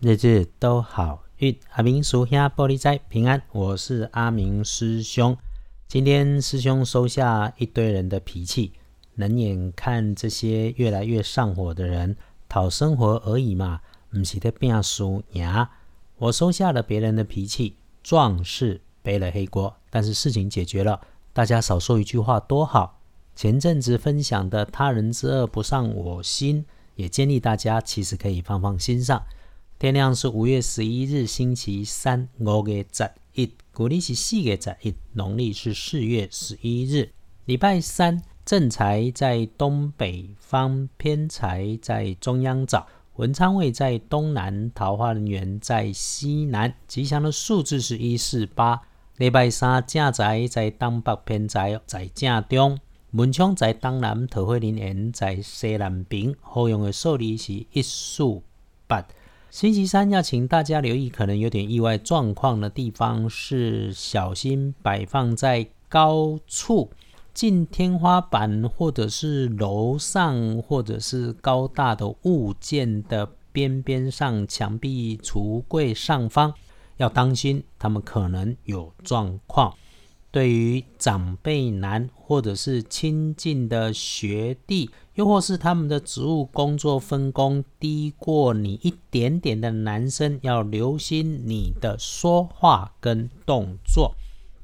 日日都好运。阿明叔兄玻璃斋平安，我是阿明师兄。今天师兄收下一堆人的脾气，冷眼看这些越来越上火的人，讨生活而已嘛，唔是在变输呀。我收下了别人的脾气，壮士背了黑锅，但是事情解决了，大家少说一句话多好。前阵子分享的他人之恶不上我心。也建议大家其实可以放放心上。天亮是五月十一日，星期三，五月十一，古历是四月十一，农历是四月十一日，礼拜三。正财在东北方，偏财在中央找。文昌位在东南，桃花人员在西南。吉祥的数字是一四八。礼拜三正财在东北，偏财在正中。文昌在东南，桃花林园在西南边。好用的数字是一、四、八。星期三要请大家留意，可能有点意外状况的地方是小心摆放在高处、近天花板或者是楼上，或者是高大的物件的边边上、墙壁、橱柜上方，要当心，他们可能有状况。对于长辈男，或者是亲近的学弟，又或是他们的职务工作分工低过你一点点的男生，要留心你的说话跟动作，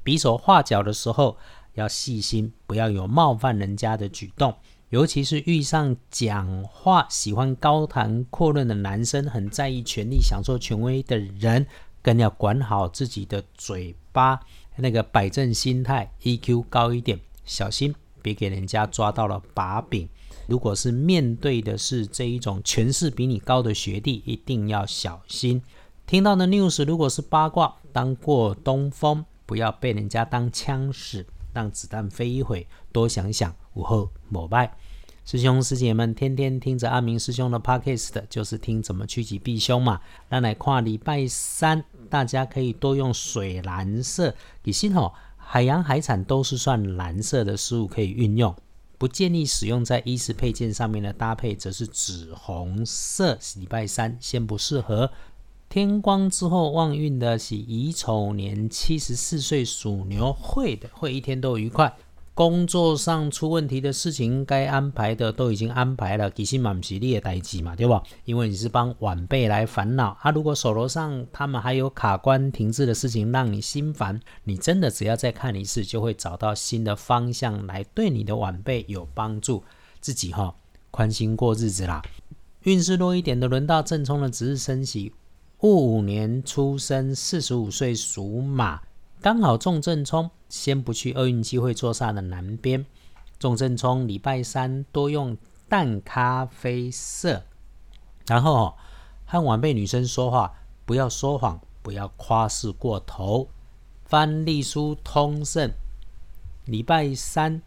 比手画脚的时候要细心，不要有冒犯人家的举动。尤其是遇上讲话喜欢高谈阔论的男生，很在意权力、享受权威的人，更要管好自己的嘴巴。那个摆正心态，EQ 高一点，小心别给人家抓到了把柄。如果是面对的是这一种权势比你高的学弟，一定要小心。听到的 news 如果是八卦，当过东风，不要被人家当枪使，让子弹飞一会，多想想，午后膜拜。师兄师姐们，天天听着阿明师兄的 podcast，就是听怎么趋吉避凶嘛。那来跨礼拜三，大家可以多用水蓝色。你心哦，海洋海产都是算蓝色的事物可以运用，不建议使用在衣食配件上面的搭配，则是紫红色。礼拜三先不适合。天光之后旺运的是乙丑年七十四岁属牛，会的会一天都愉快。工作上出问题的事情，该安排的都已经安排了，其实满是你的代志嘛，对吧？因为你是帮晚辈来烦恼啊。如果手头上他们还有卡关停滞的事情让你心烦，你真的只要再看一次，就会找到新的方向来对你的晚辈有帮助。自己哈宽心过日子啦。运势弱一点的，轮到正冲的值日生喜，戊午年出生，四十五岁属马。刚好重正冲，先不去厄运机会坐煞的南边。重正冲，礼拜三多用淡咖啡色。然后和晚辈女生说话，不要说谎，不要夸饰过头。翻历书通胜，礼拜三，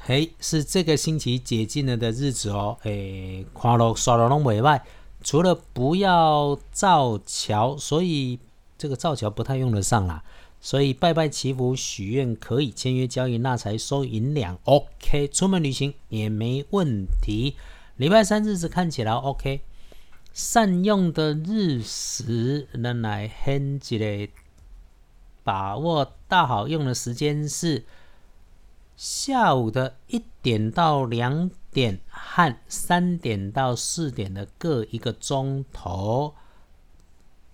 嘿，是这个星期解禁了的日子哦。诶，看了刷了拢袂歹，除了不要造桥，所以这个造桥不太用得上啦。所以拜拜祈福许愿可以，签约交易那才收银两，OK。出门旅行也没问题。礼拜三日子看起来 OK。善用的日时，能来很一个把握大好用的时间是下午的一点到两点和三点到四点的各一个钟头。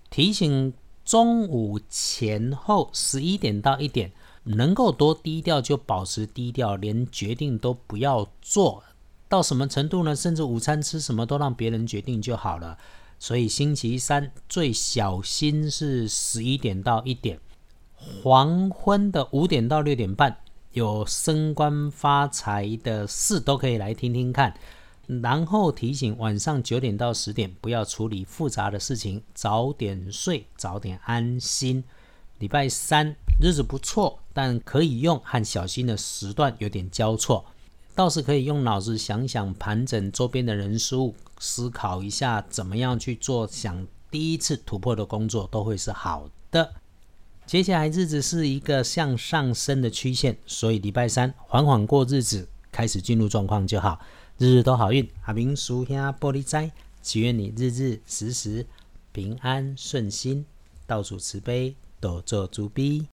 提醒。中午前后十一点到一点，能够多低调就保持低调，连决定都不要做到什么程度呢？甚至午餐吃什么都让别人决定就好了。所以星期三最小心是十一点到一点，黄昏的五点到六点半有升官发财的事都可以来听听看。然后提醒晚上九点到十点不要处理复杂的事情，早点睡，早点安心。礼拜三日子不错，但可以用和小心的时段有点交错，倒是可以用脑子想想，盘整周边的人事物，思考一下怎么样去做，想第一次突破的工作都会是好的。接下来日子是一个向上升的曲线，所以礼拜三缓缓过日子，开始进入状况就好。日日都好运，阿明叔兄玻璃斋，祈愿你日日时时平安顺心，到处慈悲，多做主逼。